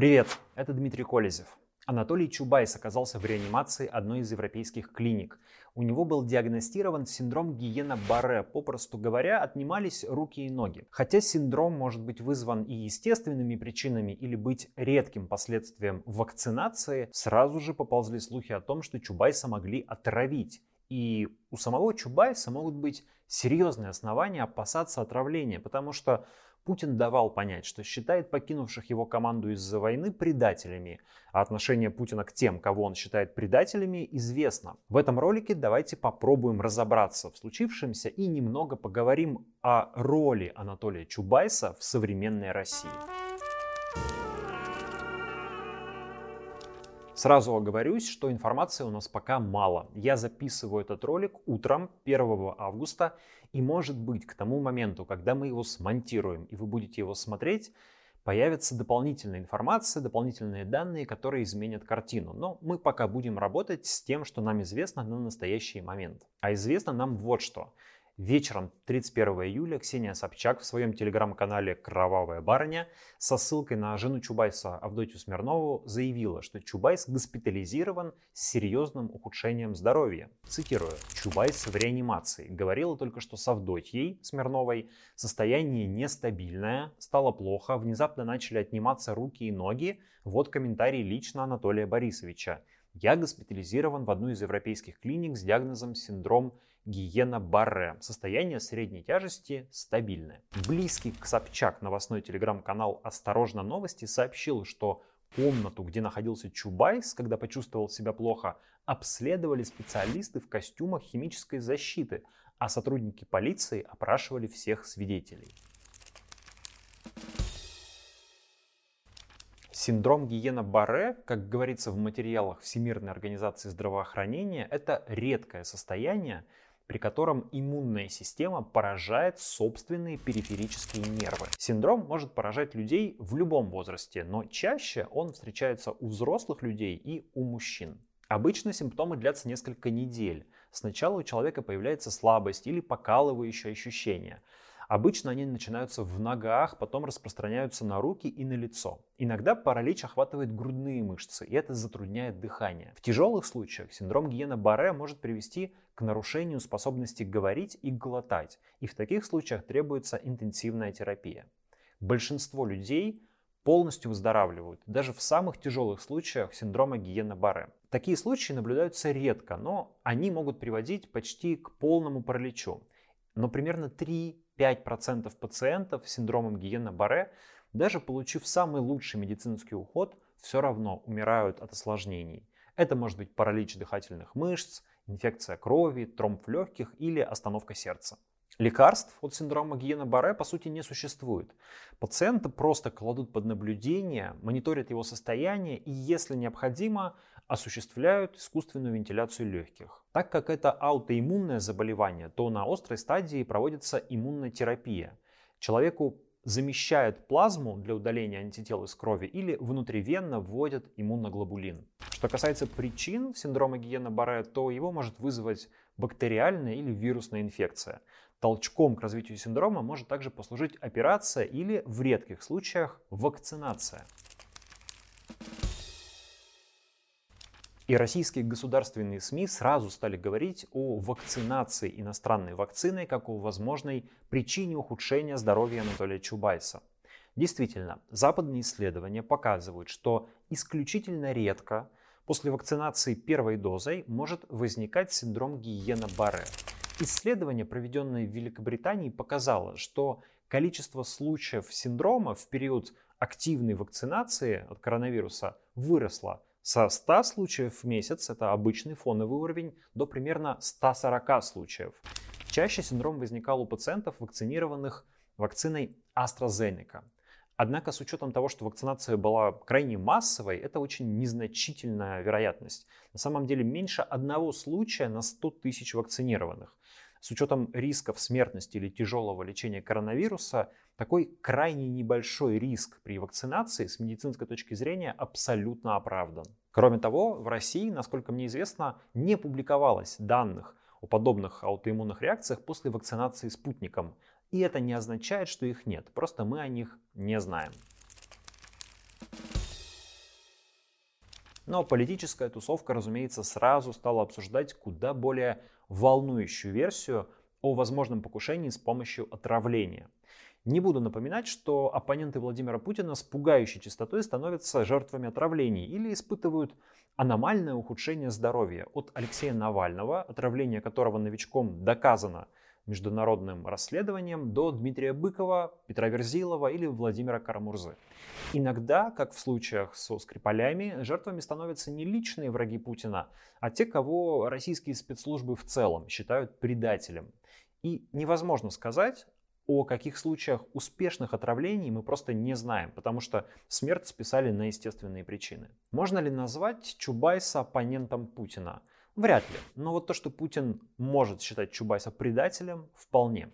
Привет, это Дмитрий Колезев. Анатолий Чубайс оказался в реанимации одной из европейских клиник. У него был диагностирован синдром Гиена-Барре. Попросту говоря, отнимались руки и ноги. Хотя синдром может быть вызван и естественными причинами или быть редким последствием вакцинации, сразу же поползли слухи о том, что Чубайса могли отравить. И у самого Чубайса могут быть серьезные основания опасаться отравления, потому что Путин давал понять, что считает покинувших его команду из-за войны предателями, а отношение Путина к тем, кого он считает предателями, известно. В этом ролике давайте попробуем разобраться в случившемся и немного поговорим о роли Анатолия Чубайса в современной России. Сразу оговорюсь, что информации у нас пока мало. Я записываю этот ролик утром 1 августа, и может быть к тому моменту, когда мы его смонтируем и вы будете его смотреть, появится дополнительная информация, дополнительные данные, которые изменят картину. Но мы пока будем работать с тем, что нам известно на настоящий момент. А известно нам вот что. Вечером 31 июля Ксения Собчак в своем телеграм-канале «Кровавая барыня» со ссылкой на жену Чубайса Авдотью Смирнову заявила, что Чубайс госпитализирован с серьезным ухудшением здоровья. Цитирую. «Чубайс в реанимации. Говорила только что с Авдотьей Смирновой. Состояние нестабильное, стало плохо, внезапно начали отниматься руки и ноги. Вот комментарий лично Анатолия Борисовича. Я госпитализирован в одну из европейских клиник с диагнозом синдром Гиена-Барре. Состояние средней тяжести стабильное. Близкий к Собчак новостной телеграм-канал «Осторожно новости» сообщил, что комнату, где находился Чубайс, когда почувствовал себя плохо, обследовали специалисты в костюмах химической защиты, а сотрудники полиции опрашивали всех свидетелей. Синдром Гиена-Барре, как говорится в материалах Всемирной организации здравоохранения, это редкое состояние, при котором иммунная система поражает собственные периферические нервы. Синдром может поражать людей в любом возрасте, но чаще он встречается у взрослых людей и у мужчин. Обычно симптомы длятся несколько недель. Сначала у человека появляется слабость или покалывающее ощущение. Обычно они начинаются в ногах, потом распространяются на руки и на лицо. Иногда паралич охватывает грудные мышцы, и это затрудняет дыхание. В тяжелых случаях синдром Гиена-Барре может привести к нарушению способности говорить и глотать, и в таких случаях требуется интенсивная терапия. Большинство людей полностью выздоравливают, даже в самых тяжелых случаях синдрома Гиена-Барре. Такие случаи наблюдаются редко, но они могут приводить почти к полному параличу. Но примерно 3-5% пациентов с синдромом Гиена-Барре, даже получив самый лучший медицинский уход, все равно умирают от осложнений. Это может быть паралич дыхательных мышц, инфекция крови, тромб легких или остановка сердца. Лекарств от синдрома Гиена-Барре по сути не существует. Пациента просто кладут под наблюдение, мониторят его состояние и, если необходимо, осуществляют искусственную вентиляцию легких. Так как это аутоиммунное заболевание, то на острой стадии проводится иммунотерапия. Человеку замещают плазму для удаления антител из крови или внутривенно вводят иммуноглобулин. Что касается причин синдрома Гиена-Барре, то его может вызвать бактериальная или вирусная инфекция. Толчком к развитию синдрома может также послужить операция или, в редких случаях, вакцинация. И российские государственные СМИ сразу стали говорить о вакцинации иностранной вакциной как о возможной причине ухудшения здоровья Анатолия Чубайса. Действительно, западные исследования показывают, что исключительно редко после вакцинации первой дозой может возникать синдром Гиена-Барре. Исследование, проведенное в Великобритании, показало, что количество случаев синдрома в период активной вакцинации от коронавируса выросло со 100 случаев в месяц, это обычный фоновый уровень, до примерно 140 случаев. Чаще синдром возникал у пациентов, вакцинированных вакциной AstraZeneca. Однако с учетом того, что вакцинация была крайне массовой, это очень незначительная вероятность. На самом деле меньше одного случая на 100 тысяч вакцинированных. С учетом рисков смертности или тяжелого лечения коронавируса, такой крайне небольшой риск при вакцинации с медицинской точки зрения абсолютно оправдан. Кроме того, в России, насколько мне известно, не публиковалось данных о подобных аутоиммунных реакциях после вакцинации спутником. И это не означает, что их нет, просто мы о них не знаем. Но политическая тусовка, разумеется, сразу стала обсуждать куда более волнующую версию о возможном покушении с помощью отравления. Не буду напоминать, что оппоненты Владимира Путина с пугающей частотой становятся жертвами отравлений или испытывают аномальное ухудшение здоровья от Алексея Навального, отравление которого новичком доказано международным расследованием, до Дмитрия Быкова, Петра Верзилова или Владимира Карамурзы. Иногда, как в случаях со Скрипалями, жертвами становятся не личные враги Путина, а те, кого российские спецслужбы в целом считают предателем. И невозможно сказать, о каких случаях успешных отравлений мы просто не знаем, потому что смерть списали на естественные причины. Можно ли назвать Чубайса оппонентом Путина? Вряд ли. Но вот то, что Путин может считать Чубайса предателем, вполне.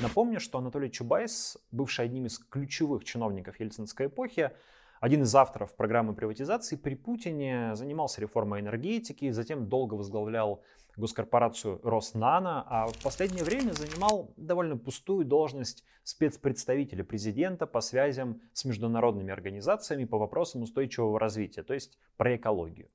Напомню, что Анатолий Чубайс, бывший одним из ключевых чиновников ельцинской эпохи, один из авторов программы приватизации при Путине занимался реформой энергетики, затем долго возглавлял госкорпорацию Роснано, а в последнее время занимал довольно пустую должность спецпредставителя президента по связям с международными организациями по вопросам устойчивого развития, то есть про экологию.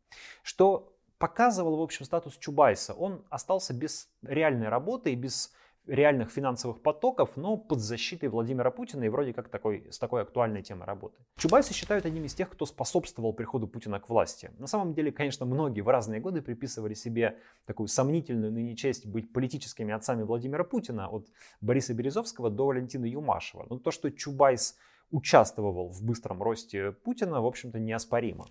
Что показывал, в общем, статус Чубайса. Он остался без реальной работы и без реальных финансовых потоков, но под защитой Владимира Путина и вроде как такой, с такой актуальной темой работы. Чубайса считают одним из тех, кто способствовал приходу Путина к власти. На самом деле, конечно, многие в разные годы приписывали себе такую сомнительную ныне честь быть политическими отцами Владимира Путина, от Бориса Березовского до Валентина Юмашева. Но то, что Чубайс участвовал в быстром росте Путина, в общем-то, неоспоримо.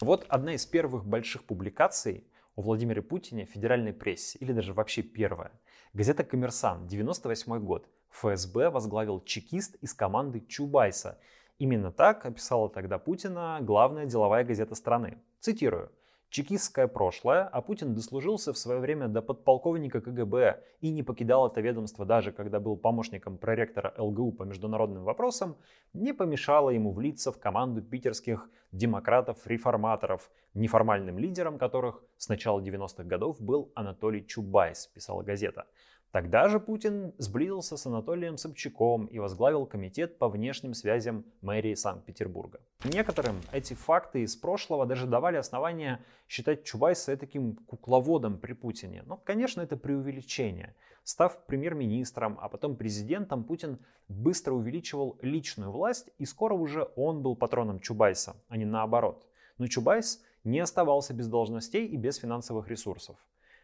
Вот одна из первых больших публикаций о Владимире Путине в федеральной прессе, или даже вообще первая. Газета «Коммерсант», 98 год. ФСБ возглавил чекист из команды Чубайса. Именно так описала тогда Путина главная деловая газета страны. Цитирую чекистское прошлое, а Путин дослужился в свое время до подполковника КГБ и не покидал это ведомство даже когда был помощником проректора ЛГУ по международным вопросам, не помешало ему влиться в команду питерских демократов-реформаторов, неформальным лидером которых с начала 90-х годов был Анатолий Чубайс, писала газета. Тогда же Путин сблизился с Анатолием Собчаком и возглавил комитет по внешним связям мэрии Санкт-Петербурга. Некоторым эти факты из прошлого даже давали основания считать Чубайса таким кукловодом при Путине. Но, конечно, это преувеличение. Став премьер-министром, а потом президентом, Путин быстро увеличивал личную власть, и скоро уже он был патроном Чубайса, а не наоборот. Но Чубайс не оставался без должностей и без финансовых ресурсов.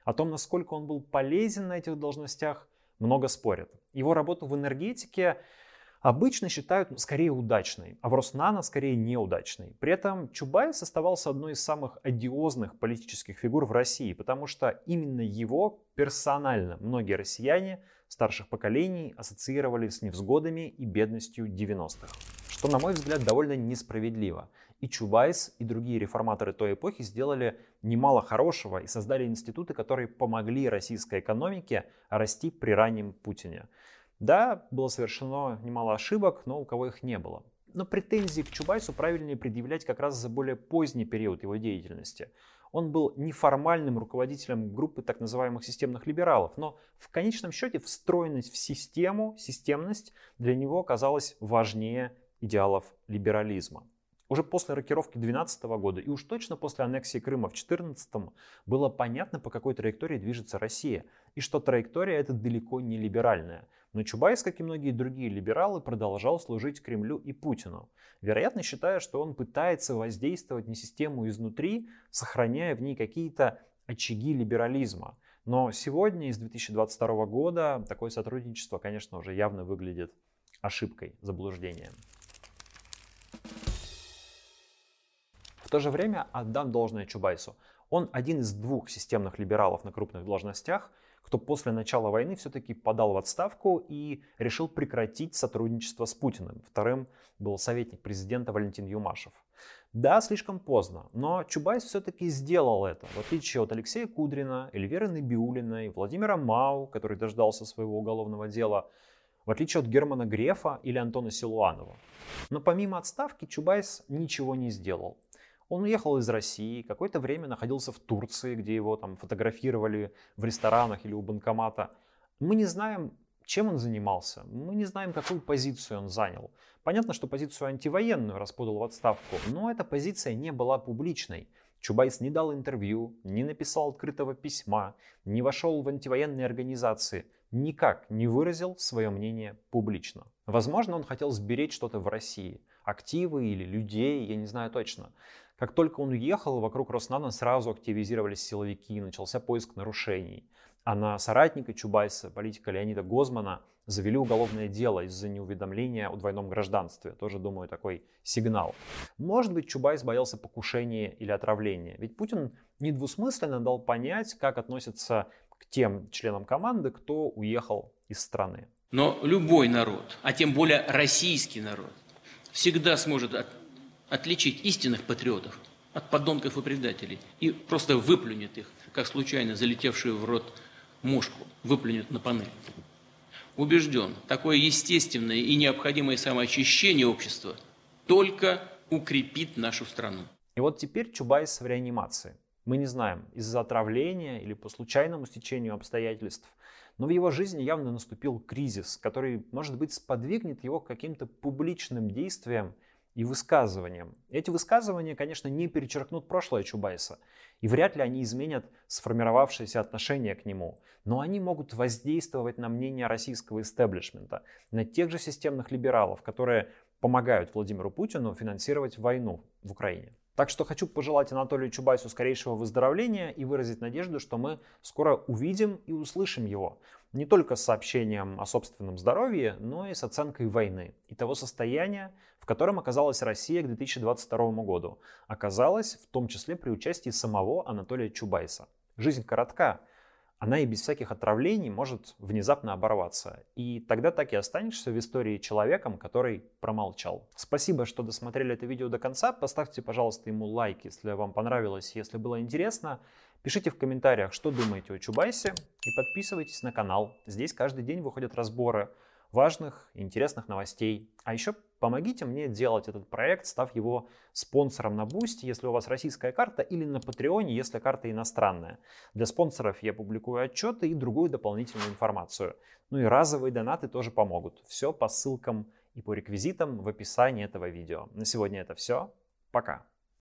О том, насколько он был полезен на этих должностях, много спорят. Его работу в энергетике обычно считают скорее удачной, а в Роснано скорее неудачной. При этом Чубайс оставался одной из самых одиозных политических фигур в России, потому что именно его персонально многие россияне старших поколений ассоциировали с невзгодами и бедностью 90-х. Что, на мой взгляд, довольно несправедливо. И Чубайс, и другие реформаторы той эпохи сделали немало хорошего и создали институты, которые помогли российской экономике расти при раннем Путине. Да, было совершено немало ошибок, но у кого их не было. Но претензии к Чубайсу правильнее предъявлять как раз за более поздний период его деятельности. Он был неформальным руководителем группы так называемых системных либералов, но в конечном счете встроенность в систему, системность для него оказалась важнее идеалов либерализма. Уже после рокировки 2012 года и уж точно после аннексии Крыма в 2014 было понятно, по какой траектории движется Россия, и что траектория эта далеко не либеральная. Но Чубайс, как и многие другие либералы, продолжал служить Кремлю и Путину, вероятно считая, что он пытается воздействовать на систему изнутри, сохраняя в ней какие-то очаги либерализма. Но сегодня, из 2022 года, такое сотрудничество, конечно, уже явно выглядит ошибкой, заблуждением. То же время отдам должное Чубайсу. Он один из двух системных либералов на крупных должностях, кто после начала войны все-таки подал в отставку и решил прекратить сотрудничество с Путиным. Вторым был советник президента Валентин Юмашев. Да, слишком поздно, но Чубайс все-таки сделал это, в отличие от Алексея Кудрина, Эльвиры Набиулиной, Владимира Мау, который дождался своего уголовного дела, в отличие от Германа Грефа или Антона Силуанова. Но помимо отставки Чубайс ничего не сделал. Он уехал из России, какое-то время находился в Турции, где его там фотографировали в ресторанах или у банкомата. Мы не знаем, Чем он занимался? Мы не знаем, какую позицию он занял. Понятно, что позицию антивоенную раз подал в отставку, но эта позиция не была публичной. Чубайс не дал интервью, не написал открытого письма, не вошел в антивоенные организации, никак не выразил свое мнение публично. Возможно, он хотел сберечь что-то в России, активы или людей, я не знаю точно. Как только он уехал, вокруг Роснана сразу активизировались силовики, начался поиск нарушений. А на соратника Чубайса, политика Леонида Гозмана, завели уголовное дело из-за неуведомления о двойном гражданстве. Тоже, думаю, такой сигнал. Может быть, Чубайс боялся покушения или отравления. Ведь Путин недвусмысленно дал понять, как относится к тем членам команды, кто уехал из страны. Но любой народ, а тем более российский народ, всегда сможет отличить истинных патриотов от подонков и предателей и просто выплюнет их, как случайно залетевшую в рот мушку, выплюнет на панель. Убежден, такое естественное и необходимое самоочищение общества только укрепит нашу страну. И вот теперь Чубайс в реанимации. Мы не знаем, из-за отравления или по случайному стечению обстоятельств. Но в его жизни явно наступил кризис, который, может быть, сподвигнет его к каким-то публичным действиям и высказываниям. Эти высказывания, конечно, не перечеркнут прошлое Чубайса, и вряд ли они изменят сформировавшееся отношение к нему, но они могут воздействовать на мнение российского истеблишмента, на тех же системных либералов, которые помогают Владимиру Путину финансировать войну в Украине. Так что хочу пожелать Анатолию Чубайсу скорейшего выздоровления и выразить надежду, что мы скоро увидим и услышим его. Не только с сообщением о собственном здоровье, но и с оценкой войны и того состояния, в котором оказалась Россия к 2022 году. Оказалась в том числе при участии самого Анатолия Чубайса. Жизнь коротка, она и без всяких отравлений может внезапно оборваться. И тогда так и останешься в истории человеком, который промолчал. Спасибо, что досмотрели это видео до конца. Поставьте, пожалуйста, ему лайк, если вам понравилось, если было интересно. Пишите в комментариях, что думаете о Чубайсе. И подписывайтесь на канал. Здесь каждый день выходят разборы важных интересных новостей. А еще помогите мне делать этот проект, став его спонсором на Boosty, если у вас российская карта, или на Патреоне, если карта иностранная. Для спонсоров я публикую отчеты и другую дополнительную информацию. Ну и разовые донаты тоже помогут. Все по ссылкам и по реквизитам в описании этого видео. На сегодня это все. Пока.